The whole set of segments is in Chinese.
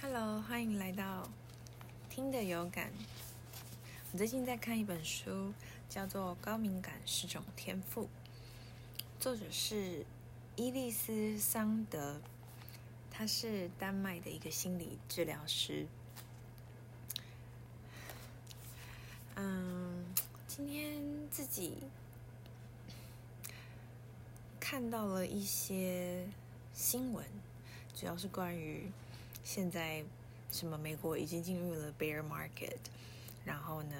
Hello，欢迎来到听的有感。我最近在看一本书，叫做《高敏感是种天赋》，作者是伊丽丝·桑德，他是丹麦的一个心理治疗师。嗯，今天自己看到了一些新闻，主要是关于现在什么美国已经进入了 bear market，然后呢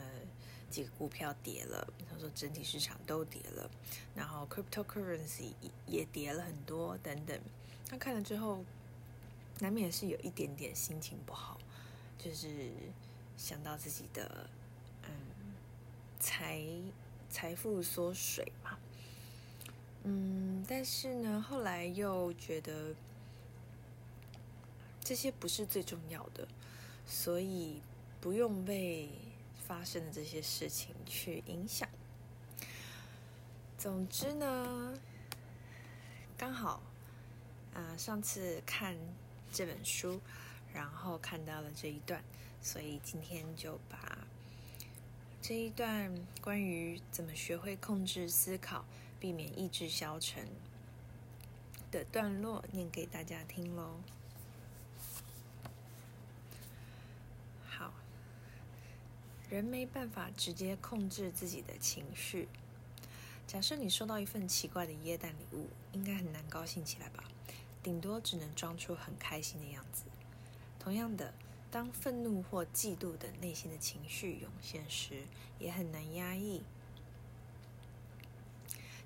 几个股票跌了，他说整体市场都跌了，然后 cryptocurrency 也跌了很多等等。他看了之后，难免是有一点点心情不好，就是想到自己的嗯。财财富缩水嘛，嗯，但是呢，后来又觉得这些不是最重要的，所以不用被发生的这些事情去影响。总之呢，刚好啊，上次看这本书，然后看到了这一段，所以今天就把。这一段关于怎么学会控制思考、避免意志消沉的段落，念给大家听喽。好，人没办法直接控制自己的情绪。假设你收到一份奇怪的耶诞礼物，应该很难高兴起来吧？顶多只能装出很开心的样子。同样的。当愤怒或嫉妒等内心的情绪涌现时，也很难压抑。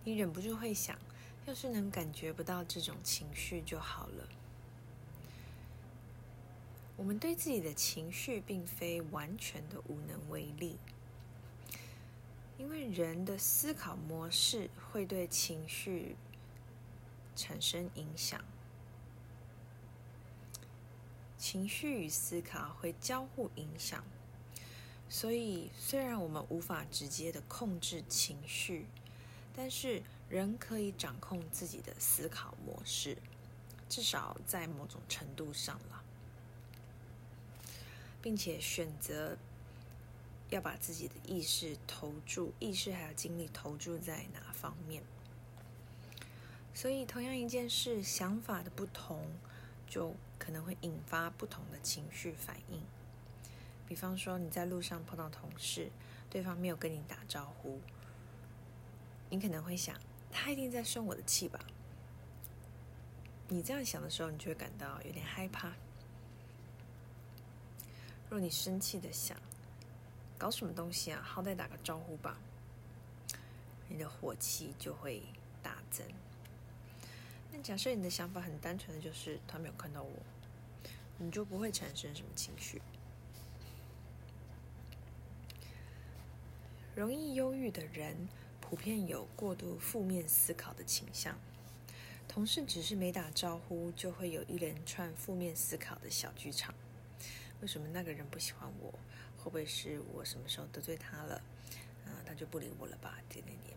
你忍不住会想，要是能感觉不到这种情绪就好了。我们对自己的情绪并非完全的无能为力，因为人的思考模式会对情绪产生影响。情绪与思考会交互影响，所以虽然我们无法直接的控制情绪，但是人可以掌控自己的思考模式，至少在某种程度上了，并且选择要把自己的意识投注、意识还有精力投注在哪方面。所以，同样一件事，想法的不同。就可能会引发不同的情绪反应。比方说，你在路上碰到同事，对方没有跟你打招呼，你可能会想，他一定在生我的气吧？你这样想的时候，你就会感到有点害怕。若你生气的想，搞什么东西啊？好歹打个招呼吧，你的火气就会大增。那假设你的想法很单纯的就是他没有看到我，你就不会产生什么情绪。容易忧郁的人普遍有过度负面思考的倾向，同事只是没打招呼，就会有一连串负面思考的小剧场。为什么那个人不喜欢我？会不会是我什么时候得罪他了？啊，他就不理我了吧？点点点。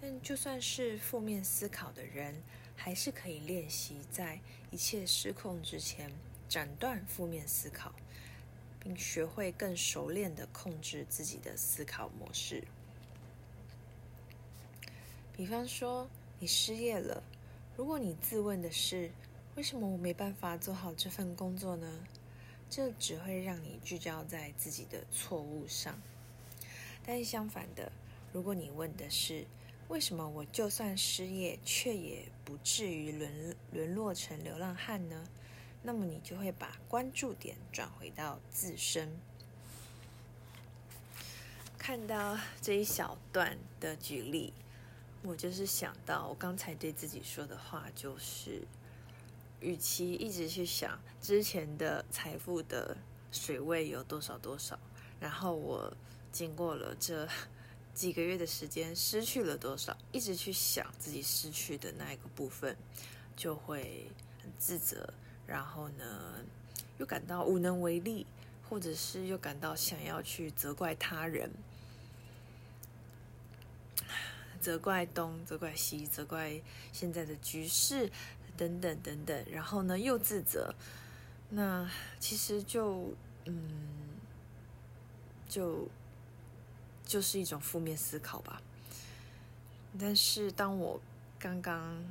但就算是负面思考的人，还是可以练习在一切失控之前斩断负面思考，并学会更熟练的控制自己的思考模式。比方说，你失业了，如果你自问的是“为什么我没办法做好这份工作呢？”这只会让你聚焦在自己的错误上。但是相反的，如果你问的是，为什么我就算失业，却也不至于沦沦落成流浪汉呢？那么你就会把关注点转回到自身。看到这一小段的举例，我就是想到我刚才对自己说的话，就是：与其一直去想之前的财富的水位有多少多少，然后我经过了这。几个月的时间失去了多少？一直去想自己失去的那一个部分，就会很自责，然后呢，又感到无能为力，或者是又感到想要去责怪他人，责怪东，责怪西，责怪现在的局势等等等等，然后呢又自责，那其实就嗯，就就是一种负面思考吧。但是当我刚刚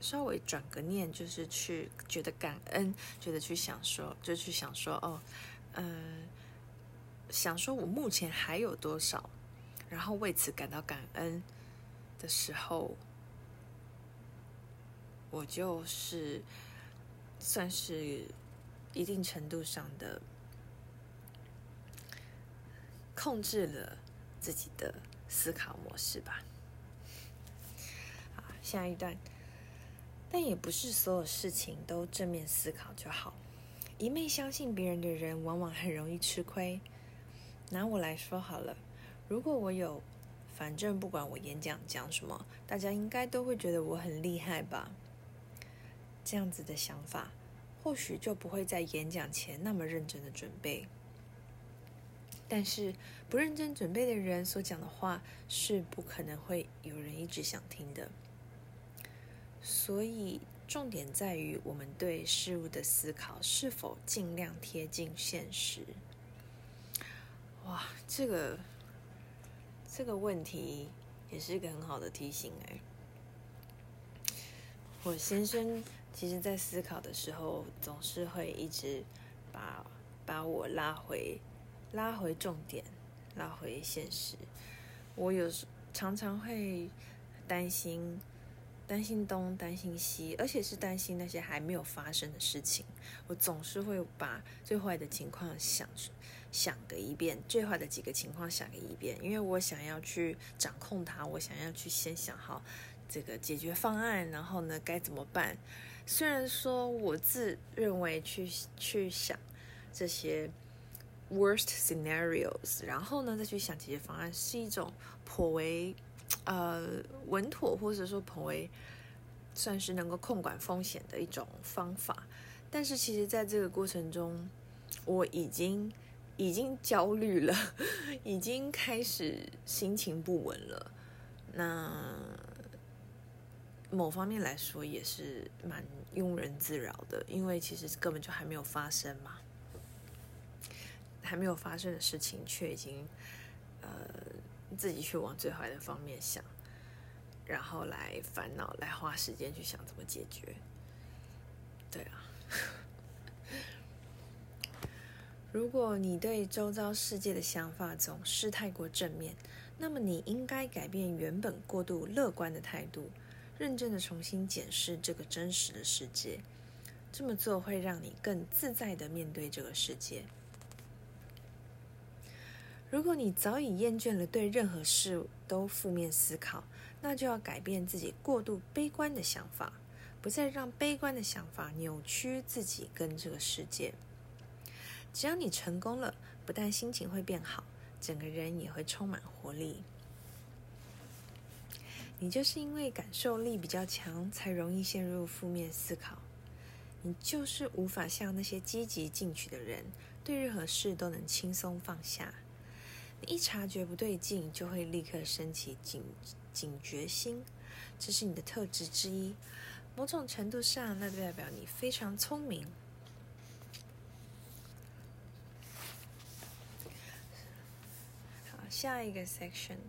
稍微转个念，就是去觉得感恩，觉得去想说，就去想说，哦，嗯，想说我目前还有多少，然后为此感到感恩的时候，我就是算是一定程度上的控制了自己的思考模式吧。下一段，但也不是所有事情都正面思考就好。一昧相信别人的人，往往很容易吃亏。拿我来说好了，如果我有，反正不管我演讲讲什么，大家应该都会觉得我很厉害吧？这样子的想法，或许就不会在演讲前那么认真的准备。但是不认真准备的人所讲的话，是不可能会有人一直想听的。所以，重点在于我们对事物的思考是否尽量贴近现实。哇，这个这个问题也是一个很好的提醒哎。我先生其实在思考的时候，总是会一直把把我拉回拉回重点，拉回现实。我有时常常会担心。担心东，担心西，而且是担心那些还没有发生的事情。我总是会把最坏的情况想想个一遍，最坏的几个情况想个一遍，因为我想要去掌控它，我想要去先想好这个解决方案，然后呢该怎么办。虽然说我自认为去去想这些 worst scenarios，然后呢再去想解决方案，是一种颇为。呃，稳妥或者说颇为算是能够控管风险的一种方法，但是其实在这个过程中，我已经已经焦虑了，已经开始心情不稳了。那某方面来说也是蛮庸人自扰的，因为其实根本就还没有发生嘛，还没有发生的事情却已经呃。自己去往最坏的方面想，然后来烦恼，来花时间去想怎么解决。对啊，如果你对周遭世界的想法总是太过正面，那么你应该改变原本过度乐观的态度，认真的重新检视这个真实的世界。这么做会让你更自在的面对这个世界。如果你早已厌倦了对任何事物都负面思考，那就要改变自己过度悲观的想法，不再让悲观的想法扭曲自己跟这个世界。只要你成功了，不但心情会变好，整个人也会充满活力。你就是因为感受力比较强，才容易陷入负面思考。你就是无法像那些积极进取的人，对任何事都能轻松放下。你一察觉不对劲，就会立刻升起警警觉心，这是你的特质之一。某种程度上，那代表你非常聪明。好，下一个 section，